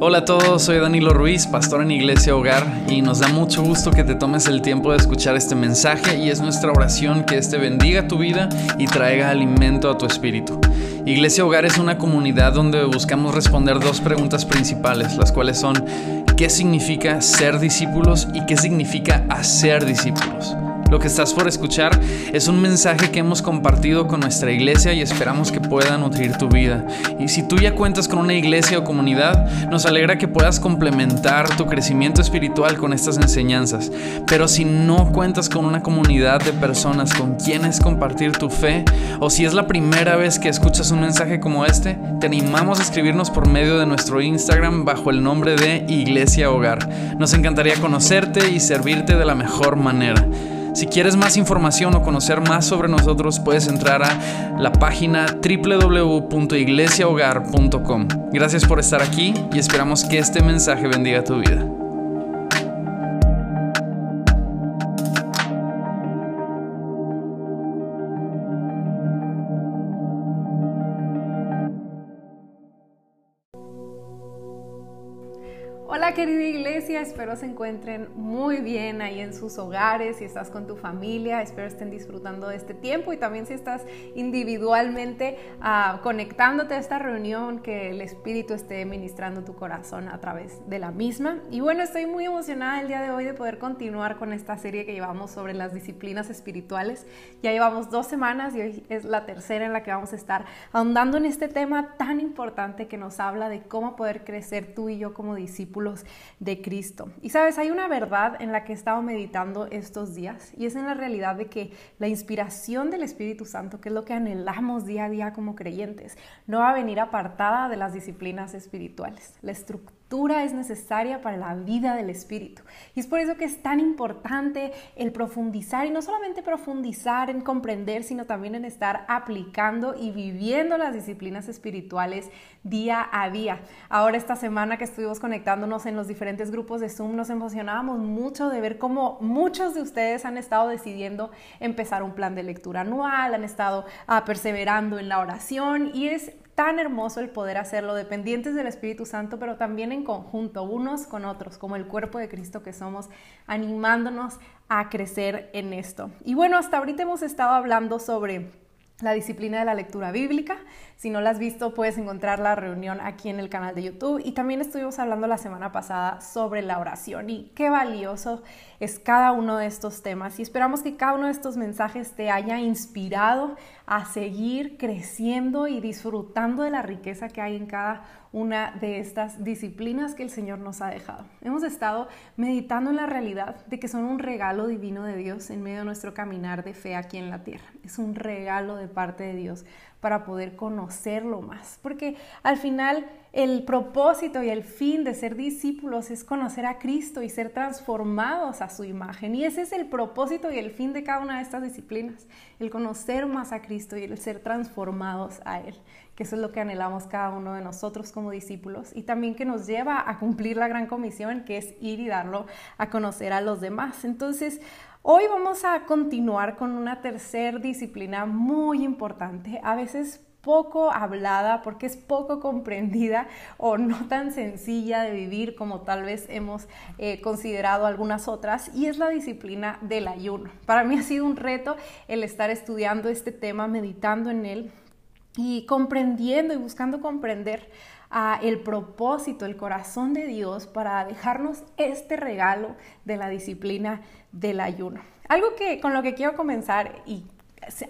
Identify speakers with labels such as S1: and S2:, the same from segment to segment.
S1: Hola a todos, soy Danilo Ruiz, pastor en Iglesia Hogar, y nos da mucho gusto que te tomes el tiempo de escuchar este mensaje y es nuestra oración que este bendiga tu vida y traiga alimento a tu espíritu. Iglesia Hogar es una comunidad donde buscamos responder dos preguntas principales, las cuales son ¿qué significa ser discípulos y qué significa hacer discípulos? Lo que estás por escuchar es un mensaje que hemos compartido con nuestra iglesia y esperamos que pueda nutrir tu vida. Y si tú ya cuentas con una iglesia o comunidad, nos alegra que puedas complementar tu crecimiento espiritual con estas enseñanzas. Pero si no cuentas con una comunidad de personas con quienes compartir tu fe, o si es la primera vez que escuchas un mensaje como este, te animamos a escribirnos por medio de nuestro Instagram bajo el nombre de Iglesia Hogar. Nos encantaría conocerte y servirte de la mejor manera. Si quieres más información o conocer más sobre nosotros, puedes entrar a la página www.iglesiahogar.com. Gracias por estar aquí y esperamos que este mensaje bendiga tu vida.
S2: Querida iglesia, espero se encuentren muy bien ahí en sus hogares, si estás con tu familia, espero estén disfrutando de este tiempo y también si estás individualmente uh, conectándote a esta reunión, que el Espíritu esté ministrando tu corazón a través de la misma. Y bueno, estoy muy emocionada el día de hoy de poder continuar con esta serie que llevamos sobre las disciplinas espirituales. Ya llevamos dos semanas y hoy es la tercera en la que vamos a estar ahondando en este tema tan importante que nos habla de cómo poder crecer tú y yo como discípulos de Cristo. Y sabes, hay una verdad en la que he estado meditando estos días y es en la realidad de que la inspiración del Espíritu Santo, que es lo que anhelamos día a día como creyentes, no va a venir apartada de las disciplinas espirituales. La estructura es necesaria para la vida del espíritu. Y es por eso que es tan importante el profundizar y no solamente profundizar en comprender, sino también en estar aplicando y viviendo las disciplinas espirituales día a día. Ahora esta semana que estuvimos conectándonos en los diferentes grupos de Zoom, nos emocionábamos mucho de ver cómo muchos de ustedes han estado decidiendo empezar un plan de lectura anual, han estado uh, perseverando en la oración y es tan hermoso el poder hacerlo dependientes del Espíritu Santo, pero también en conjunto, unos con otros, como el cuerpo de Cristo que somos, animándonos a crecer en esto. Y bueno, hasta ahorita hemos estado hablando sobre la disciplina de la lectura bíblica. Si no la has visto, puedes encontrar la reunión aquí en el canal de YouTube. Y también estuvimos hablando la semana pasada sobre la oración y qué valioso es cada uno de estos temas. Y esperamos que cada uno de estos mensajes te haya inspirado a seguir creciendo y disfrutando de la riqueza que hay en cada una de estas disciplinas que el Señor nos ha dejado. Hemos estado meditando en la realidad de que son un regalo divino de Dios en medio de nuestro caminar de fe aquí en la tierra. Es un regalo de parte de Dios para poder conocerlo más. Porque al final el propósito y el fin de ser discípulos es conocer a Cristo y ser transformados a su imagen. Y ese es el propósito y el fin de cada una de estas disciplinas, el conocer más a Cristo y el ser transformados a Él, que eso es lo que anhelamos cada uno de nosotros como discípulos y también que nos lleva a cumplir la gran comisión que es ir y darlo a conocer a los demás. Entonces, Hoy vamos a continuar con una tercera disciplina muy importante, a veces poco hablada porque es poco comprendida o no tan sencilla de vivir como tal vez hemos eh, considerado algunas otras y es la disciplina del ayuno. Para mí ha sido un reto el estar estudiando este tema, meditando en él y comprendiendo y buscando comprender a el propósito, el corazón de Dios para dejarnos este regalo de la disciplina del ayuno. Algo que con lo que quiero comenzar y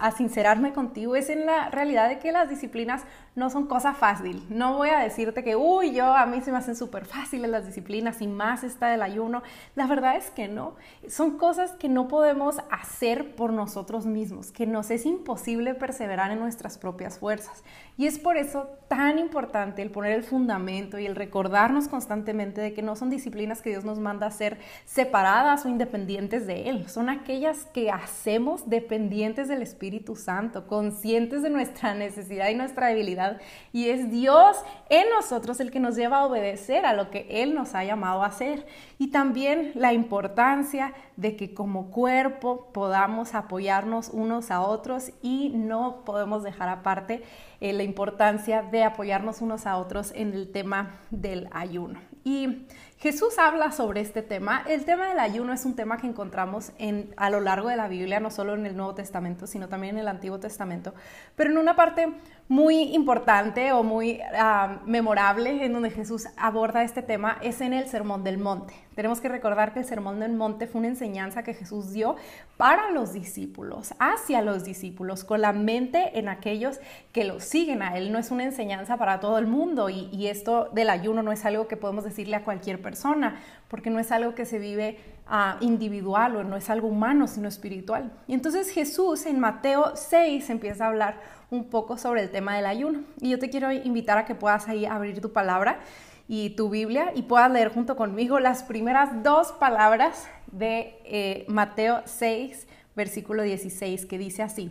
S2: a sincerarme contigo es en la realidad de que las disciplinas no son cosa fácil. No voy a decirte que, uy, yo a mí se me hacen súper fáciles las disciplinas y más está el ayuno. La verdad es que no. Son cosas que no podemos hacer por nosotros mismos, que nos es imposible perseverar en nuestras propias fuerzas. Y es por eso tan importante el poner el fundamento y el recordarnos constantemente de que no son disciplinas que Dios nos manda a ser separadas o independientes de Él. Son aquellas que hacemos dependientes del Espíritu Santo, conscientes de nuestra necesidad y nuestra debilidad. Y es Dios en nosotros el que nos lleva a obedecer a lo que Él nos ha llamado a hacer. Y también la importancia de que como cuerpo podamos apoyarnos unos a otros y no podemos dejar aparte eh, la importancia de apoyarnos unos a otros en el tema del ayuno. Y Jesús habla sobre este tema. El tema del ayuno es un tema que encontramos en, a lo largo de la Biblia, no solo en el Nuevo Testamento, sino también en el Antiguo Testamento, pero en una parte muy importante o muy ah, memorable en donde Jesús aborda este tema es en el Sermón del Monte. Tenemos que recordar que el Sermón del Monte fue una enseñanza que Jesús dio para los discípulos, hacia los discípulos, con la mente en aquellos que lo siguen a Él. No es una enseñanza para todo el mundo y, esto del ayuno no es algo que podemos decirle a cualquier persona, porque no es algo que se vive uh, individual o no es algo humano, sino espiritual. Y entonces Jesús en Mateo 6 empieza a hablar un poco sobre el tema del ayuno. Y yo te quiero invitar a que puedas ahí abrir tu palabra y tu Biblia y puedas leer junto conmigo las primeras dos palabras de eh, Mateo 6, versículo 16, que dice así,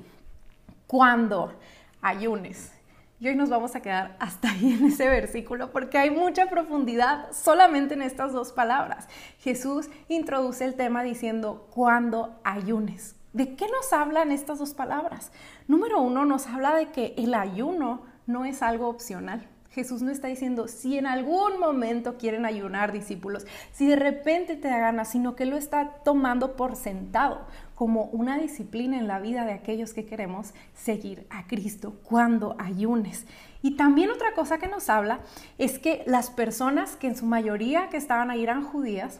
S2: cuando ayunes. Y hoy nos vamos a quedar hasta ahí en ese versículo porque hay mucha profundidad solamente en estas dos palabras. Jesús introduce el tema diciendo, cuando ayunes. ¿De qué nos hablan estas dos palabras? Número uno, nos habla de que el ayuno no es algo opcional. Jesús no está diciendo si en algún momento quieren ayunar discípulos, si de repente te da ganas, sino que lo está tomando por sentado como una disciplina en la vida de aquellos que queremos seguir a Cristo cuando ayunes. Y también otra cosa que nos habla es que las personas que en su mayoría que estaban ahí eran judías,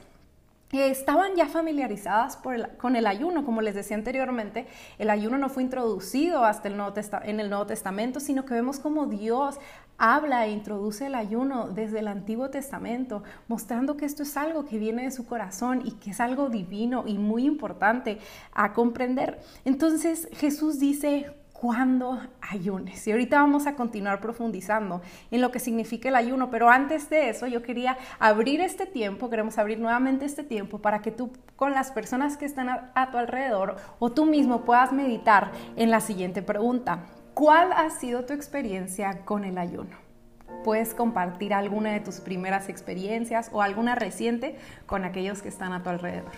S2: estaban ya familiarizadas con el ayuno, como les decía anteriormente, el ayuno no fue introducido hasta el Nuevo en el Nuevo Testamento, sino que vemos como Dios habla e introduce el ayuno desde el Antiguo Testamento, mostrando que esto es algo que viene de su corazón y que es algo divino y muy importante a comprender. Entonces Jesús dice, cuando ayunes. Y ahorita vamos a continuar profundizando en lo que significa el ayuno, pero antes de eso yo quería abrir este tiempo, queremos abrir nuevamente este tiempo para que tú con las personas que están a, tu alrededor o tú mismo puedas meditar en la siguiente pregunta. ¿Cuál ha sido tu experiencia con el ayuno? Puedes compartir alguna de tus primeras experiencias o alguna reciente con aquellos que están a tu alrededor.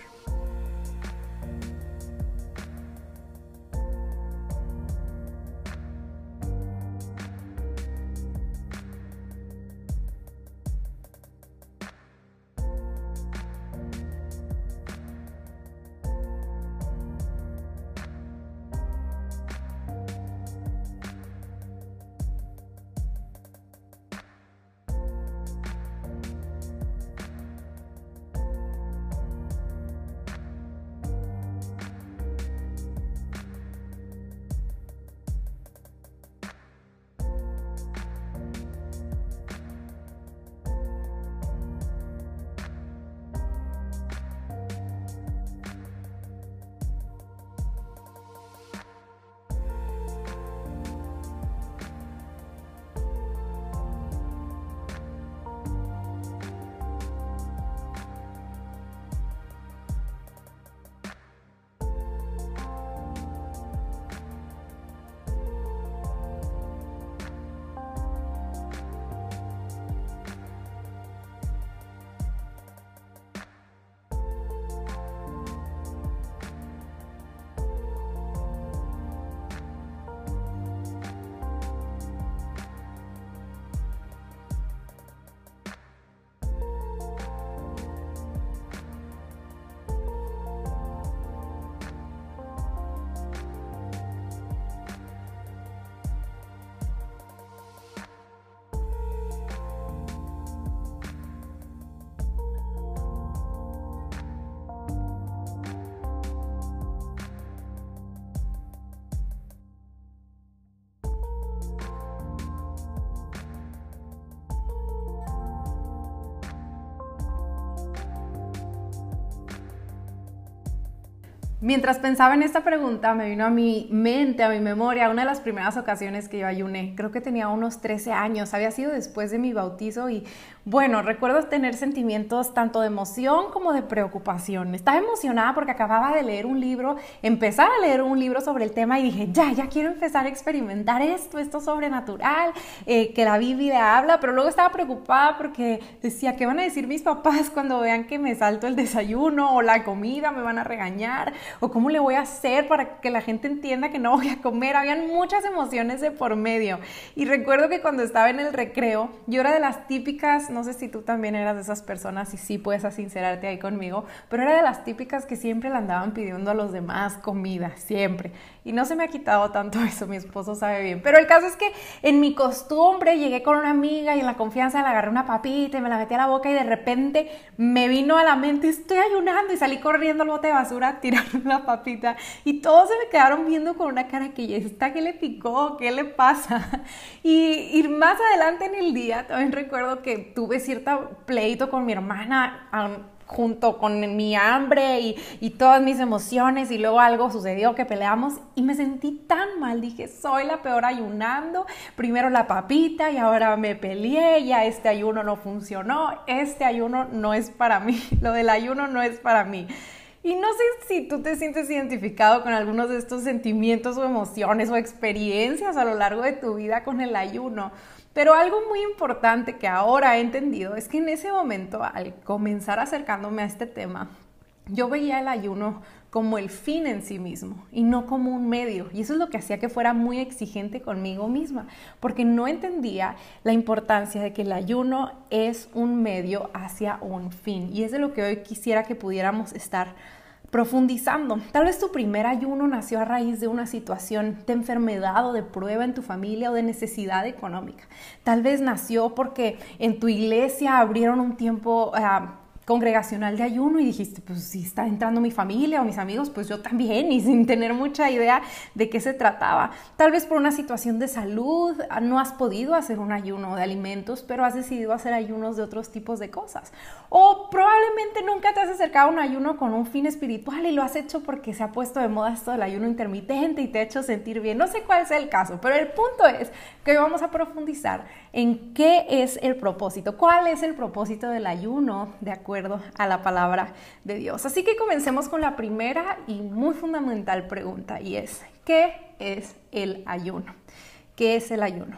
S2: Mientras pensaba en esta pregunta, me vino a mi mente, a mi memoria, una de las primeras ocasiones que yo ayuné. Creo que tenía unos 13 años, había sido después de mi bautizo y bueno, recuerdo tener sentimientos tanto de emoción como de preocupación. Estaba emocionada porque acababa de leer un libro, empezar a leer un libro sobre el tema y dije, ya, ya quiero empezar a experimentar esto, esto sobrenatural, eh, que la Biblia habla, pero luego estaba preocupada porque decía, ¿qué van a decir mis papás cuando vean que me salto el desayuno o la comida? ¿Me van a regañar? O cómo le voy a hacer para que la gente entienda que no voy a comer. Habían muchas emociones de por medio. Y recuerdo que cuando estaba en el recreo, yo era de las típicas, no sé si tú también eras de esas personas y sí puedes sincerarte ahí conmigo, pero era de las típicas que siempre le andaban pidiendo a los demás comida, siempre. Y no se me ha quitado tanto eso, mi esposo sabe bien. Pero el caso es que en mi costumbre llegué con una amiga y en la confianza le agarré una papita y me la metí a la boca y de repente me vino a la mente, estoy ayunando y salí corriendo al bote de basura a tirar la papita y todos se me quedaron viendo con una cara que ya está, ¿qué le picó? ¿Qué le pasa? Y, y más adelante en el día también recuerdo que tuve cierto pleito con mi hermana junto con mi hambre y, y, todas mis emociones y luego algo sucedió que peleamos y me sentí tan mal, dije, soy la peor ayunando, primero la papita y ahora me peleé, ya este ayuno no funcionó, este ayuno no es para mí, lo del ayuno no es para mí. Y no sé si tú te sientes identificado con algunos de estos sentimientos o emociones o experiencias a lo largo de tu vida con el ayuno. Pero algo muy importante que ahora he entendido es que en ese momento, al comenzar acercándome a este tema, yo veía el ayuno como el fin en sí mismo y no como un medio. Y eso es lo que hacía que fuera muy exigente conmigo misma, porque no entendía la importancia de que el ayuno es un medio hacia un fin. Y es de lo que hoy quisiera que pudiéramos estar profundizando. Tal vez tu primer ayuno nació a raíz de una situación de enfermedad o de prueba en tu familia o de necesidad económica. Tal vez nació porque en tu iglesia abrieron un tiempo... Ah, congregacional de ayuno y dijiste, pues si está entrando mi familia o mis amigos, pues yo también y sin tener mucha idea de qué se trataba. Tal vez por una situación de salud no has podido hacer un ayuno de alimentos, pero has decidido hacer ayunos de otros tipos de cosas. O probablemente nunca te has acercado a un ayuno con un fin espiritual y lo has hecho porque se ha puesto de moda esto del ayuno intermitente y te ha hecho sentir bien. No sé cuál es el caso, pero el punto es que vamos a profundizar en qué es el propósito, cuál es el propósito del ayuno de acuerdo a la palabra de Dios. Así que comencemos con la primera y muy fundamental pregunta y es, ¿qué es el ayuno? ¿Qué es el ayuno?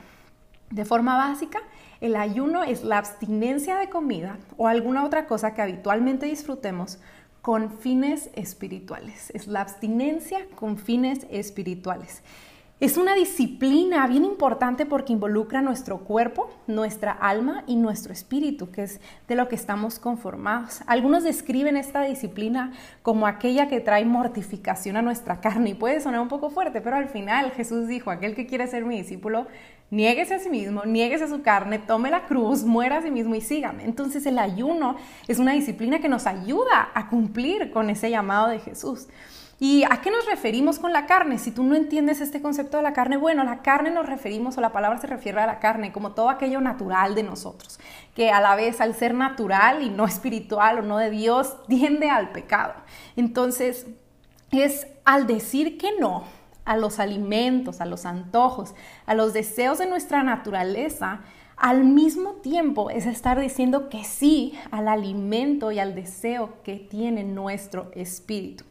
S2: De forma básica, el ayuno es la abstinencia de comida o alguna otra cosa que habitualmente disfrutemos con fines espirituales. Es la abstinencia con fines espirituales. Es una disciplina bien importante porque involucra nuestro cuerpo, nuestra alma y nuestro espíritu, que es de lo que estamos conformados. Algunos describen esta disciplina como aquella que trae mortificación a nuestra carne y puede sonar un poco fuerte, pero al final Jesús dijo, aquel que quiere ser mi discípulo, niéguese a sí mismo, niéguese a su carne, tome la cruz, muera a sí mismo y sígame. Entonces el ayuno es una disciplina que nos ayuda a cumplir con ese llamado de Jesús. ¿Y a qué nos referimos con la carne? Si tú no entiendes este concepto de la carne, bueno, la carne nos referimos, o la palabra se refiere a la carne, como todo aquello natural de nosotros, que a la vez al ser natural y no espiritual o no de Dios, tiende al pecado. Entonces, es al decir que no a los alimentos, a los antojos, a los deseos de nuestra naturaleza, al mismo tiempo es estar diciendo que sí al alimento y al deseo que tiene nuestro espíritu.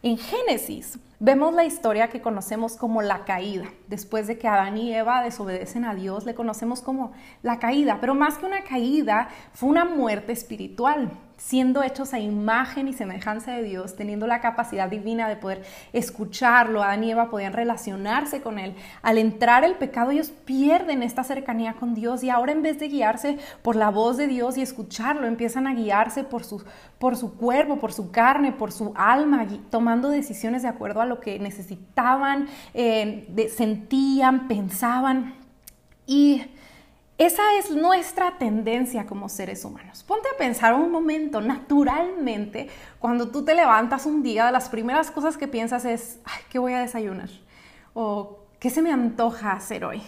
S2: En Génesis vemos la historia que conocemos como la caída. Después de que Adán y Eva desobedecen a Dios, le conocemos como la caída. Pero más que una caída, fue una muerte espiritual siendo hechos a imagen y semejanza de Dios, teniendo la capacidad divina de poder escucharlo, Adán y Eva podían relacionarse con Él. Al entrar el pecado, ellos pierden esta cercanía con Dios y ahora en vez de guiarse por la voz de Dios y escucharlo, empiezan a guiarse por su, por su cuerpo, por su carne, por su alma, tomando decisiones de acuerdo a lo que necesitaban, eh, sentían, pensaban. Y esa es nuestra tendencia como seres humanos. Ponte a pensar un momento, naturalmente, cuando tú te levantas un día, las primeras cosas que piensas es, ¿qué voy a desayunar? O ¿qué se me antoja hacer hoy?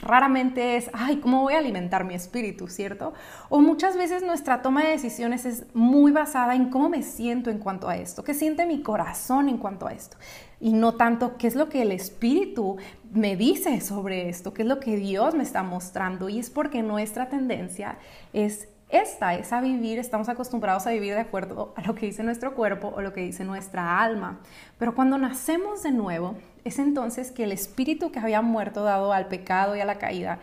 S2: Raramente es, ay, ¿cómo voy a alimentar mi espíritu, cierto? O muchas veces nuestra toma de decisiones es muy basada en cómo me siento en cuanto a esto, qué siente mi corazón en cuanto a esto, y no tanto qué es lo que el espíritu me dice sobre esto, qué es lo que Dios me está mostrando, y es porque nuestra tendencia es esta es a vivir, estamos acostumbrados a vivir de acuerdo a lo que dice nuestro cuerpo o lo que dice nuestra alma. Pero cuando nacemos de nuevo, es entonces que el espíritu que había muerto dado al pecado y a la caída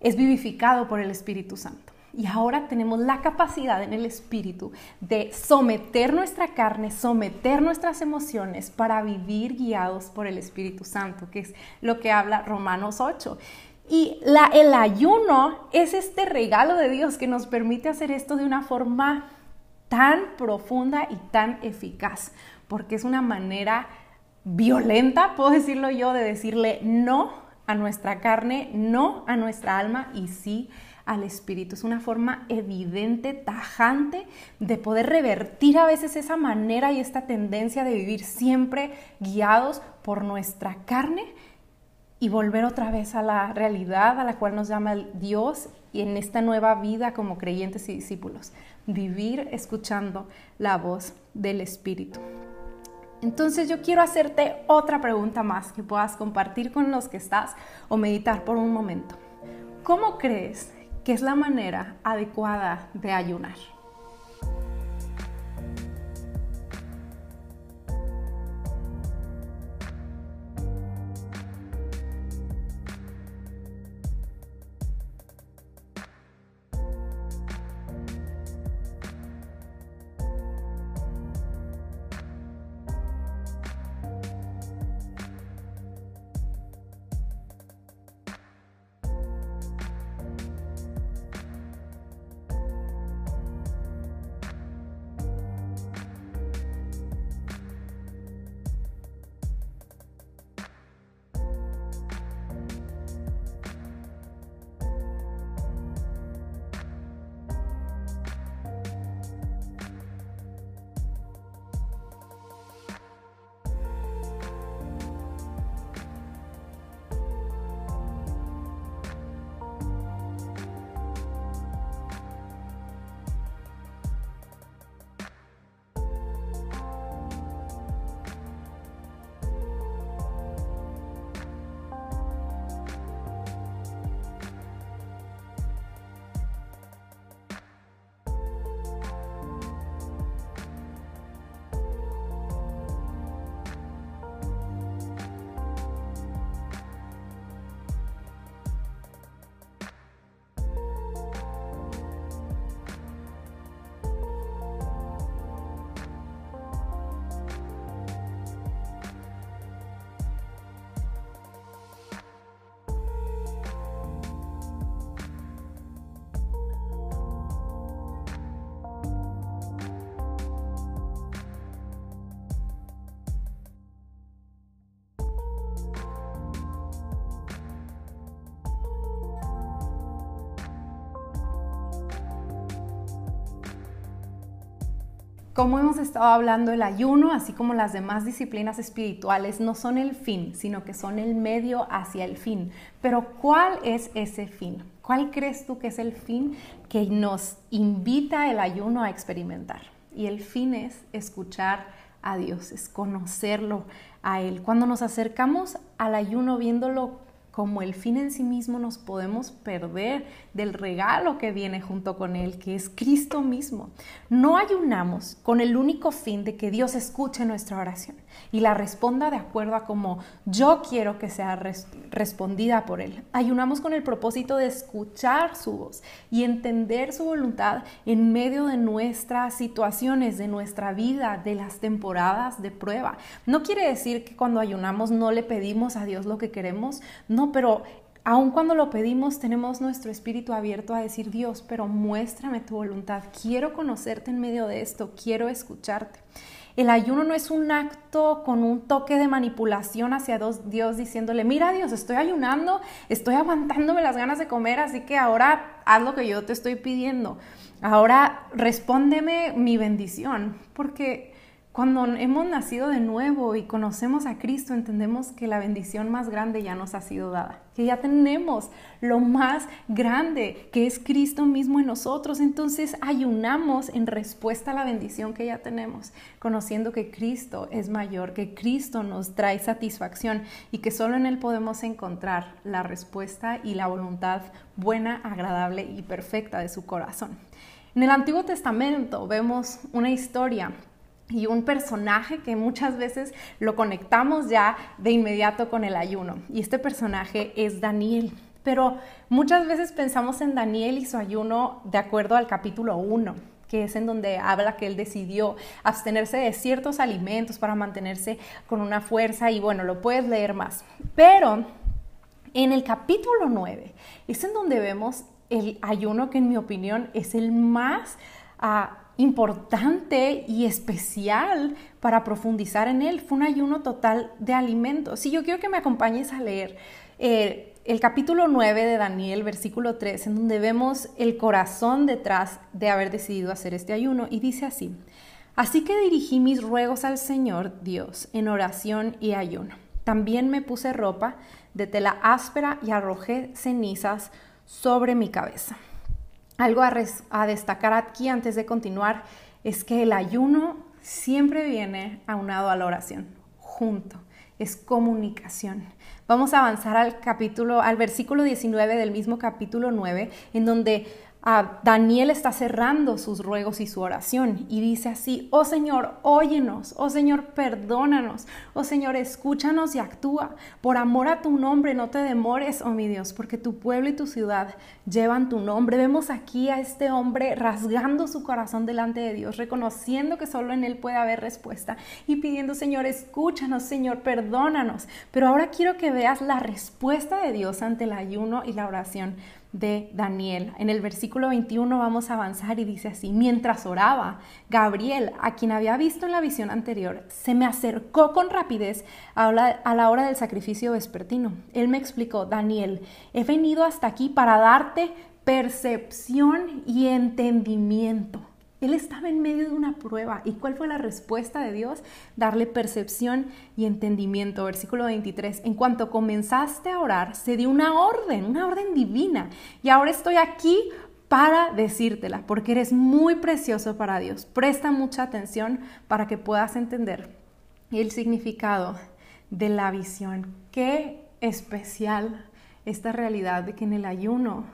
S2: es vivificado por el Espíritu Santo. Y ahora tenemos la capacidad en el espíritu de someter nuestra carne, someter nuestras emociones para vivir guiados por el Espíritu Santo, que es lo que habla Romanos 8. Y el ayuno es este regalo de Dios que nos permite hacer esto de una forma tan profunda y tan eficaz, porque es una manera violenta, puedo decirlo yo, de decirle no a nuestra carne, no a nuestra alma y sí al espíritu. Es una forma evidente, tajante, de poder revertir a veces esa manera y esta tendencia de vivir siempre guiados por nuestra carne y volver otra vez a la realidad a la cual nos llama Dios y en esta nueva vida como creyentes y discípulos, vivir escuchando la voz del Espíritu. Entonces yo quiero hacerte otra pregunta más que puedas compartir con los que estás o meditar por un momento. ¿Cómo crees que es la manera adecuada de ayunar? Como hemos estado hablando, el ayuno, así como las demás disciplinas espirituales, no son el fin, sino que son el medio hacia el fin. Pero ¿cuál es ese fin? ¿Cuál crees tú que es el fin que nos invita el ayuno a experimentar? Y el fin es escuchar a Dios, es conocerlo a Él. Cuando nos acercamos al ayuno viéndolo como el fin en sí mismo nos podemos perder del regalo que viene junto con él, que es Cristo mismo. No ayunamos con el único fin de que Dios escuche nuestra oración y la responda de acuerdo a como yo quiero que sea respondida por él. Ayunamos con el propósito de escuchar su voz y entender su voluntad en medio de nuestras situaciones, de nuestra vida, de las temporadas de prueba. No quiere decir que cuando ayunamos no le pedimos a Dios lo que queremos, pero aun cuando lo pedimos, tenemos nuestro espíritu abierto a decir, Dios, pero muéstrame tu voluntad. Quiero conocerte en medio de esto, quiero escucharte. El ayuno no es un acto con un toque de manipulación hacia Dios diciéndole, mira Dios, estoy ayunando, estoy aguantándome las ganas de comer, así que ahora haz lo que yo te estoy pidiendo. Ahora respóndeme mi bendición, porque Cuando hemos nacido de nuevo y conocemos a Cristo, entendemos que la bendición más grande ya nos ha sido dada, que ya tenemos lo más grande, que es Cristo mismo en nosotros. Entonces ayunamos en respuesta a la bendición que ya tenemos, conociendo que Cristo es mayor, que Cristo nos trae satisfacción y que solo en Él podemos encontrar la respuesta y la voluntad buena, agradable y perfecta de su corazón. En el Antiguo Testamento vemos una historia y un personaje que muchas veces lo conectamos ya de inmediato con el ayuno. Y este personaje es Daniel. Pero muchas veces pensamos en Daniel y su ayuno de acuerdo al capítulo 1 que es en donde habla que él decidió abstenerse de ciertos alimentos para mantenerse con una fuerza y bueno, lo puedes leer más. Pero en el capítulo 9 es en donde vemos el ayuno que en mi opinión es el más... Ah, importante y especial para profundizar en él. Fue un ayuno total de alimentos. Y yo quiero que me acompañes a leer eh, el capítulo 9 de Daniel, versículo 3, en donde vemos el corazón detrás de haber decidido hacer este ayuno. Y dice así, así que dirigí mis ruegos al Señor Dios en oración y ayuno. También me puse ropa de tela áspera y arrojé cenizas sobre mi cabeza. Algo a, destacar aquí antes de continuar es que el ayuno siempre viene aunado a la oración, junto, es comunicación. Vamos a avanzar al capítulo, al versículo 19 del mismo capítulo 9, en donde Daniel está cerrando sus ruegos y su oración y dice así, oh Señor, óyenos, oh Señor, perdónanos, oh Señor, escúchanos y actúa. Por amor a tu nombre, no te demores, oh mi Dios, porque tu pueblo y tu ciudad llevan tu nombre. Vemos aquí a este hombre rasgando su corazón delante de Dios, reconociendo que solo en Él puede haber respuesta y pidiendo, Señor, escúchanos, Señor, perdónanos. Pero ahora quiero que veas la respuesta de Dios ante el ayuno y la oración de Daniel. En el versículo 21 vamos a avanzar y dice así, mientras oraba, Gabriel, a quien había visto en la visión anterior, se me acercó con rapidez a la, hora del sacrificio vespertino. Él me explicó, Daniel, he venido hasta aquí para darte percepción y entendimiento. Él estaba en medio de una prueba. ¿Y cuál fue la respuesta de Dios? Darle percepción y entendimiento. Versículo 23. En cuanto comenzaste a orar, se dio una orden, una orden divina. Y ahora estoy aquí para decírtela, porque eres muy precioso para Dios. Presta mucha atención para que puedas entender el significado de la visión. Qué especial esta realidad de que en el ayuno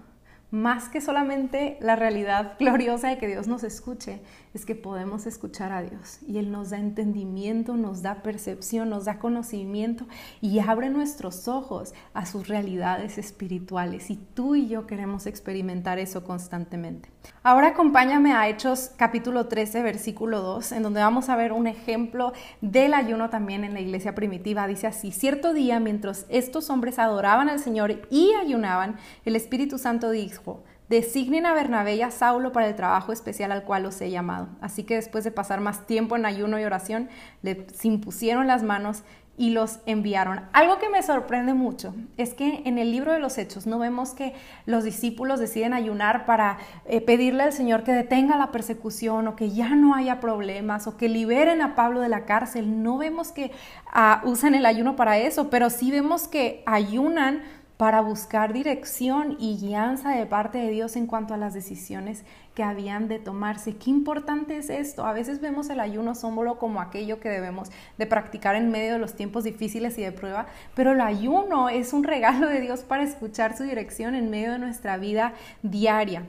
S2: más que solamente la realidad gloriosa de que Dios nos escuche, es que podemos escuchar a Dios y Él nos da entendimiento, nos da percepción, nos da conocimiento y abre nuestros ojos a sus realidades espirituales y tú y yo queremos experimentar eso constantemente. Ahora acompáñame a Hechos capítulo 13, versículo 2, en donde vamos a ver un ejemplo del ayuno también en la iglesia primitiva. Dice así, cierto día mientras estos hombres adoraban al Señor y ayunaban, el Espíritu Santo dijo, designen a Bernabé y a Saulo para el trabajo especial al cual los he llamado. Así que después de pasar más tiempo en ayuno y oración, les impusieron las manos y los enviaron. Algo que me sorprende mucho es que en el libro de los Hechos no vemos que los discípulos deciden ayunar para eh, pedirle al Señor que detenga la persecución o que ya no haya problemas o que liberen a Pablo de la cárcel. No vemos que ah, usan el ayuno para eso, pero sí vemos que ayunan para buscar dirección y guianza de parte de Dios en cuanto a las decisiones que habían de tomarse. Qué importante es esto. A veces vemos el ayuno solo como aquello que debemos de practicar en medio de los tiempos difíciles y de prueba, pero el ayuno es un regalo de Dios para escuchar su dirección en medio de nuestra vida diaria.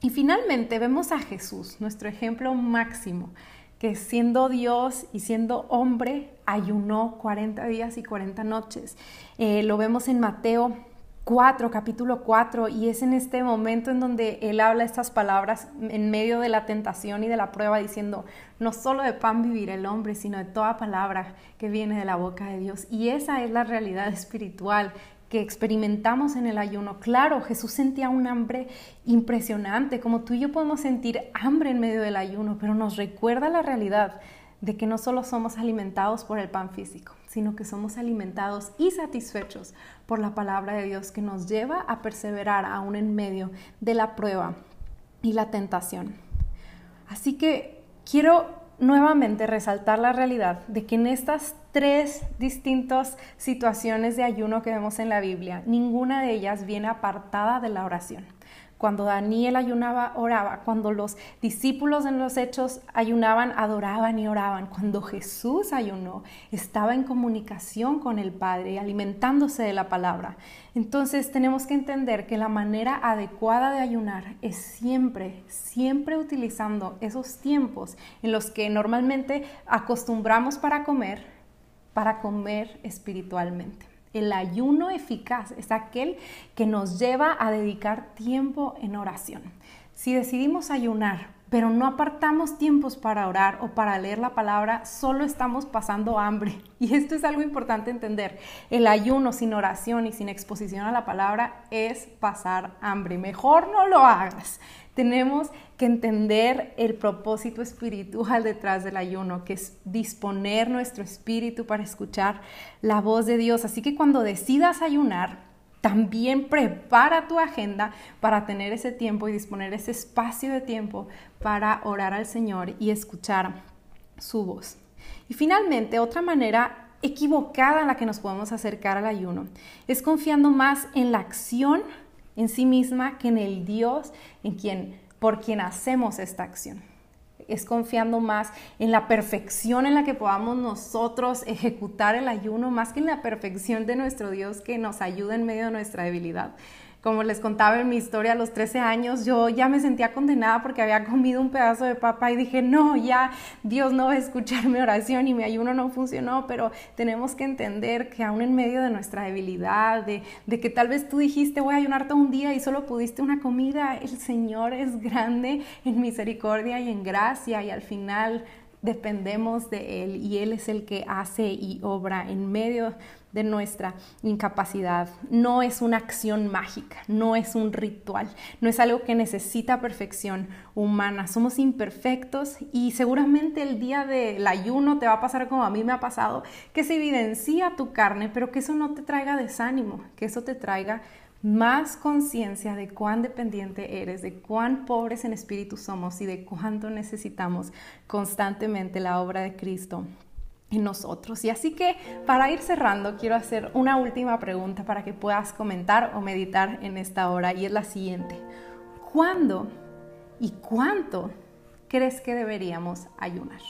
S2: Y finalmente vemos a Jesús, nuestro ejemplo máximo que siendo Dios y siendo hombre, ayunó 40 días y 40 noches. Eh, lo vemos en Mateo 4, capítulo 4, y es en este momento en donde él habla estas palabras en medio de la tentación y de la prueba, diciendo, no solo de pan vivir el hombre, sino de toda palabra que viene de la boca de Dios. Y esa es la realidad espiritual que experimentamos en el ayuno. Claro, Jesús sentía un hambre impresionante, como tú y yo podemos sentir hambre en medio del ayuno, pero nos recuerda la realidad de que no solo somos alimentados por el pan físico, sino que somos alimentados y satisfechos por la palabra de Dios que nos lleva a perseverar aún en medio de la prueba y la tentación. Así que quiero nuevamente resaltar la realidad de que en estas tres distintas situaciones de ayuno que vemos en la Biblia, ninguna de ellas viene apartada de la oración. Cuando Daniel ayunaba, oraba. Cuando los discípulos en los hechos ayunaban, adoraban y oraban. Cuando Jesús ayunó, estaba en comunicación con el Padre, alimentándose de la palabra. Entonces tenemos que entender que la manera adecuada de ayunar es siempre, siempre utilizando esos tiempos en los que normalmente acostumbramos para comer, para comer espiritualmente. El ayuno eficaz es aquel que nos lleva a dedicar tiempo en oración. Si decidimos ayunar, pero no apartamos tiempos para orar o para leer la palabra, solo estamos pasando hambre. Y esto es algo importante entender. El ayuno sin oración y sin exposición a la palabra es pasar hambre. Mejor no lo hagas tenemos que entender el propósito espiritual detrás del ayuno, que es disponer nuestro espíritu para escuchar la voz de Dios. Así que cuando decidas ayunar, también prepara tu agenda para tener ese tiempo y disponer ese espacio de tiempo para orar al Señor y escuchar su voz. Y finalmente, otra manera equivocada en la que nos podemos acercar al ayuno es confiando más en la acción en sí misma que en el Dios en quien, por quien hacemos esta acción. Es confiando más en la perfección en la que podamos nosotros ejecutar el ayuno, más que en la perfección de nuestro Dios que nos ayuda en medio de nuestra debilidad. Como les contaba en mi historia, a los 13 años yo ya me sentía condenada porque había comido un pedazo de papa y dije, no, ya Dios no va a escuchar mi oración y mi ayuno no funcionó, pero tenemos que entender que aún en medio de nuestra debilidad, de, de que tal vez tú dijiste, voy a ayunar todo un día y solo pudiste una comida, el Señor es grande en misericordia y en gracia y al final dependemos de Él y Él es el que hace y obra en medio de nuestra incapacidad. No es una acción mágica, no es un ritual, no es algo que necesita perfección humana. Somos imperfectos y seguramente el día del ayuno te va a pasar como a mí me ha pasado, que se evidencia tu carne, pero que eso no te traiga desánimo, que eso te traiga más conciencia de cuán dependiente eres, de cuán pobres en espíritu somos y de cuánto necesitamos constantemente la obra de Cristo en nosotros. Y así que para ir cerrando, quiero hacer una última pregunta para que puedas comentar o meditar en esta hora y es la siguiente. ¿Cuándo y cuánto crees que deberíamos ayunar?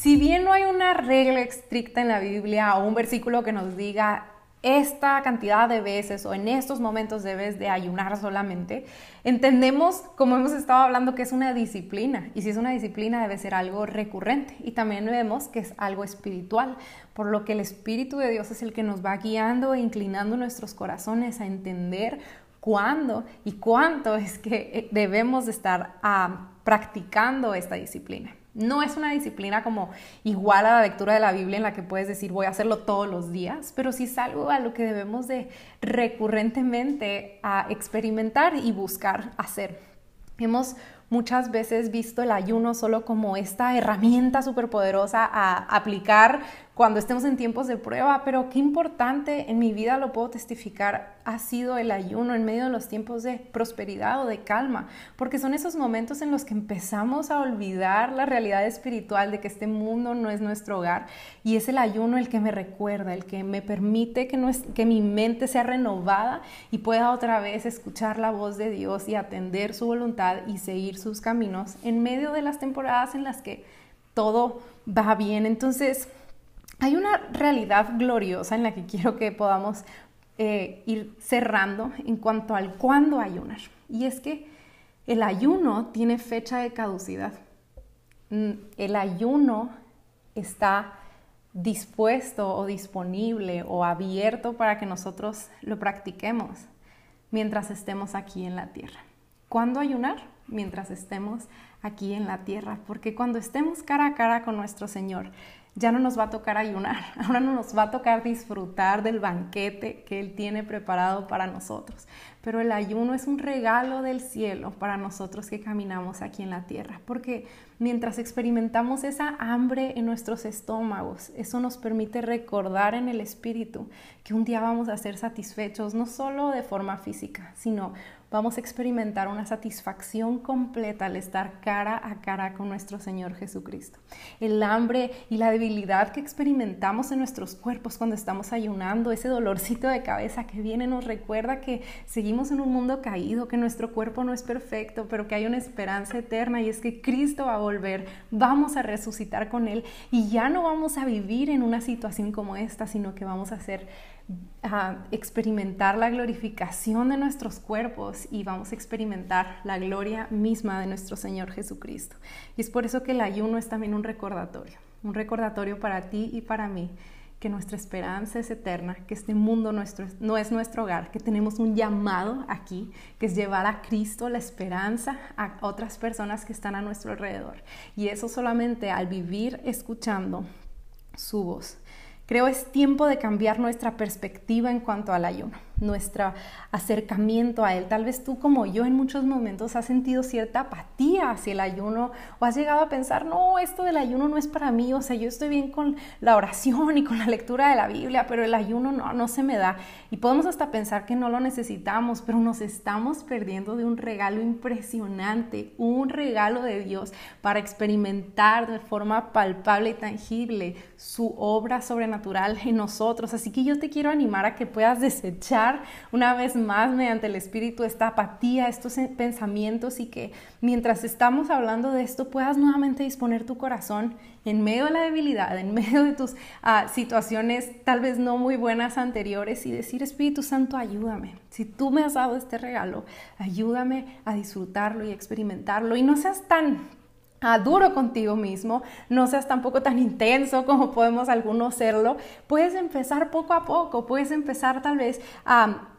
S2: Si bien no hay una regla estricta en la Biblia o un versículo que nos diga esta cantidad de veces o en estos momentos debes de ayunar solamente, entendemos, como hemos estado hablando, que es una disciplina. Y si es una disciplina debe ser algo recurrente. Y también vemos que es algo espiritual, por lo que el Espíritu de Dios es el que nos va guiando e inclinando nuestros corazones a entender cuándo y cuánto es que eh, debemos de estar ah, practicando esta disciplina. No es una disciplina como igual a la lectura de la Biblia en la que puedes decir voy a hacerlo todos los días, pero sí es algo a lo que debemos de recurrentemente a experimentar y buscar hacer. Hemos muchas veces visto el ayuno solo como esta herramienta superpoderosa a aplicar cuando estemos en tiempos de prueba, pero qué importante en mi vida lo puedo testificar ha sido el ayuno en medio de los tiempos de prosperidad o de calma, porque son esos momentos en los que empezamos a olvidar la realidad espiritual de que este mundo no es nuestro hogar y es el ayuno el que me recuerda, el que me permite que, no es, que mi mente sea renovada y pueda otra vez escuchar la voz de Dios y atender su voluntad y seguir sus caminos en medio de las temporadas en las que todo va bien. Entonces, hay una realidad gloriosa en la que quiero que podamos eh, ir cerrando en cuanto al cuándo ayunar. Y es que el ayuno tiene fecha de caducidad. Mm, el ayuno está dispuesto o disponible o abierto para que nosotros lo practiquemos mientras estemos aquí en la tierra. ¿Cuándo ayunar? Mientras estemos aquí en la tierra, porque cuando estemos cara a cara con nuestro Señor, ya no nos va a tocar ayunar, ahora no nos va a tocar disfrutar del banquete que Él tiene preparado para nosotros. Pero el ayuno es un regalo del cielo para nosotros que caminamos aquí en la tierra, porque mientras experimentamos esa hambre en nuestros estómagos, eso nos permite recordar en el espíritu que un día vamos a ser satisfechos, no solo de forma física, sino vamos a experimentar una satisfacción completa al estar cara a cara con nuestro Señor Jesucristo. El hambre y la debilidad que experimentamos en nuestros cuerpos cuando estamos ayunando, ese dolorcito de cabeza que viene nos recuerda que seguimos en un mundo caído, que nuestro cuerpo no es perfecto, pero que hay una esperanza eterna y es que Cristo va a volver, vamos a resucitar con Él y ya no vamos a vivir en una situación como esta, sino que vamos a ser a experimentar la glorificación de nuestros cuerpos y vamos a experimentar la gloria misma de nuestro Señor Jesucristo. Y es por eso que el ayuno es también un recordatorio, un recordatorio para ti y para mí, que nuestra esperanza es eterna, que este mundo nuestro, no es nuestro hogar, que tenemos un llamado aquí, que es llevar a Cristo la esperanza a otras personas que están a nuestro alrededor. Y eso solamente al vivir escuchando su voz. Creo es tiempo de cambiar nuestra perspectiva en cuanto al ayuno nuestro acercamiento a Él. Tal vez tú como yo en muchos momentos has sentido cierta apatía hacia el ayuno o has llegado a pensar, no, esto del ayuno no es para mí, o sea, yo estoy bien con la oración y con la lectura de la Biblia, pero el ayuno no, no se me da. Y podemos hasta pensar que no lo necesitamos, pero nos estamos perdiendo de un regalo impresionante, un regalo de Dios para experimentar de forma palpable y tangible su obra sobrenatural en nosotros. Así que yo te quiero animar a que puedas desechar una vez más mediante el Espíritu esta apatía, estos pensamientos y que mientras estamos hablando de esto puedas nuevamente disponer tu corazón en medio de la debilidad, en medio de tus ah, situaciones tal vez no muy buenas anteriores y decir, Espíritu Santo, ayúdame. Si tú me has dado este regalo, ayúdame a disfrutarlo y experimentarlo y no seas tan a duro contigo mismo, no seas tampoco tan intenso como podemos algunos serlo, puedes empezar poco a poco, puedes empezar tal vez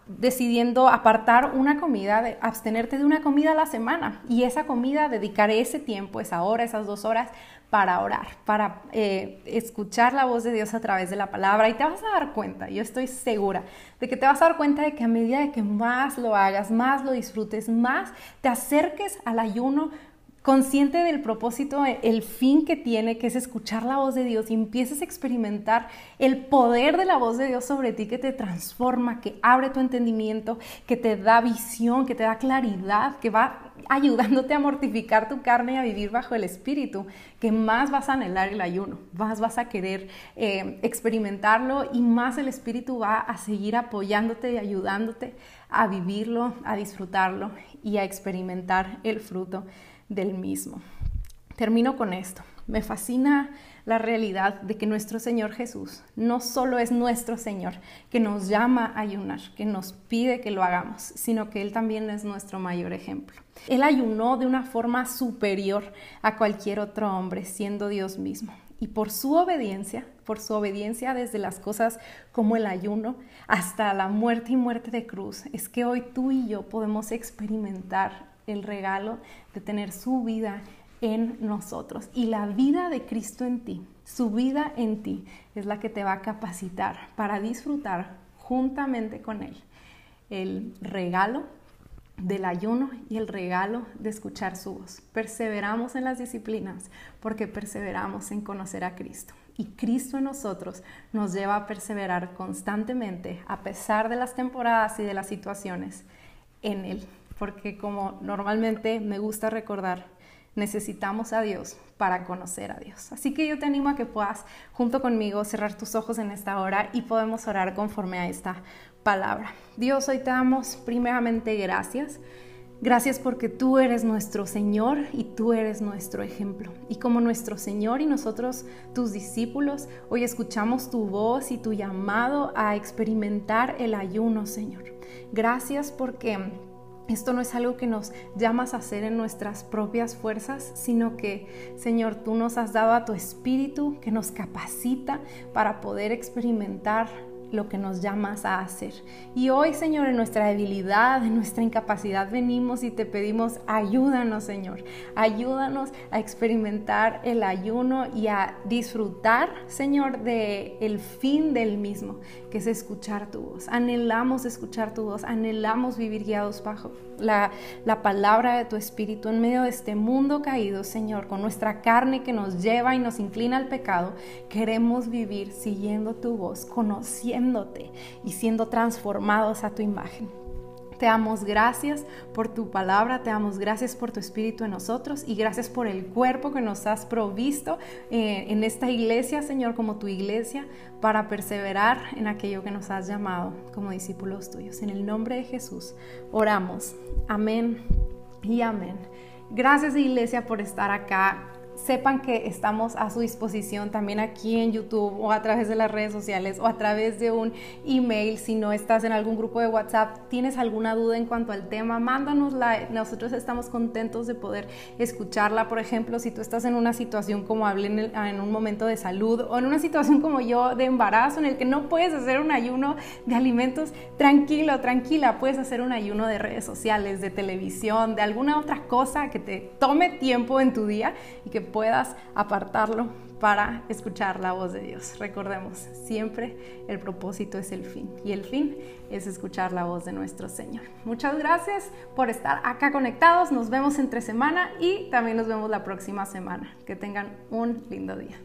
S2: decidiendo apartar una comida, de, abstenerte de una comida a la semana. Y esa comida dedicar ese tiempo, esa hora, esas dos horas para orar, para eh, escuchar la voz de Dios a través de la palabra. Y te vas a dar cuenta, yo estoy segura de que te vas a dar cuenta de que a medida de que más lo hagas, más lo disfrutes, más te acerques al ayuno, consciente del propósito, el fin que tiene, que es escuchar la voz de Dios y empieces a experimentar el poder de la voz de Dios sobre ti que te transforma, que abre tu entendimiento, que te da visión, que te da claridad, que va ayudándote a mortificar tu carne y a vivir bajo el Espíritu, que más vas a anhelar el ayuno, más vas a querer eh, experimentarlo y más el Espíritu va a seguir apoyándote y ayudándote a vivirlo, a disfrutarlo y a experimentar el fruto del mismo. Termino con esto. Me fascina la realidad de que nuestro Señor Jesús no solo es nuestro Señor, que nos llama a ayunar, que nos pide que lo hagamos, sino que Él también es nuestro mayor ejemplo. Él ayunó de una forma superior a cualquier otro hombre, siendo Dios mismo. Y por su obediencia, por su obediencia desde las cosas como el ayuno hasta la muerte y muerte de cruz, es que hoy tú y yo podemos experimentar el regalo de tener su vida en nosotros. Y la vida de Cristo en ti, su vida en ti, es la que te va a capacitar para disfrutar juntamente con Él el regalo del ayuno y el regalo de escuchar su voz. Perseveramos en las disciplinas porque perseveramos en conocer a Cristo. Y Cristo en nosotros nos lleva a perseverar constantemente a pesar de las temporadas y de las situaciones en Él. Porque como normalmente me gusta recordar, necesitamos a Dios para conocer a Dios. Así que yo te animo a que puedas junto conmigo cerrar tus ojos en esta hora y podemos orar conforme a esta palabra. Dios, hoy te damos primeramente gracias. Gracias porque tú eres nuestro Señor y tú eres nuestro ejemplo. Y como nuestro Señor y nosotros, tus discípulos, hoy escuchamos tu voz y tu llamado a experimentar el ayuno, Señor. Gracias porque esto no es algo que nos llamas a hacer en nuestras propias fuerzas, sino que, Señor, tú nos has dado a tu espíritu que nos capacita para poder experimentar lo que nos llamas a hacer. Y hoy, Señor, en nuestra debilidad, en nuestra incapacidad, venimos y te pedimos, ayúdanos, Señor. Ayúdanos a experimentar el ayuno y a disfrutar, Señor, de el fin del mismo, que es escuchar tu voz. Anhelamos escuchar tu voz, anhelamos vivir guiados bajo la, la palabra de tu Espíritu en medio de este mundo caído, Señor, con nuestra carne que nos lleva y nos inclina al pecado. Queremos vivir siguiendo tu voz, conociendo y siendo transformados a tu imagen. Te damos gracias por tu palabra, te damos gracias por tu espíritu en nosotros y gracias por el cuerpo que nos has provisto eh, en esta iglesia, Señor, como tu iglesia, para perseverar en aquello que nos has llamado como discípulos tuyos. En el nombre de Jesús oramos. Amén y amén. Gracias iglesia por estar acá sepan que estamos a su disposición también aquí en YouTube o a través de las redes sociales o a través de un email. Si no estás en algún grupo de WhatsApp, tienes alguna duda en cuanto al tema, mándanosla. Nosotros estamos contentos de poder escucharla. Por ejemplo, si tú estás en una situación como hablé en, en un momento de salud o en una situación como yo de embarazo en el que no puedes hacer un ayuno de alimentos, tranquilo, tranquila, puedes hacer un ayuno de redes sociales, de televisión, de alguna otra cosa que te tome tiempo en tu día y que puedas apartarlo para escuchar la voz de Dios. Recordemos, siempre el propósito es el fin y el fin es escuchar la voz de nuestro Señor. Muchas gracias por estar acá conectados. Nos vemos entre semana y también nos vemos la próxima semana. Que tengan un lindo día.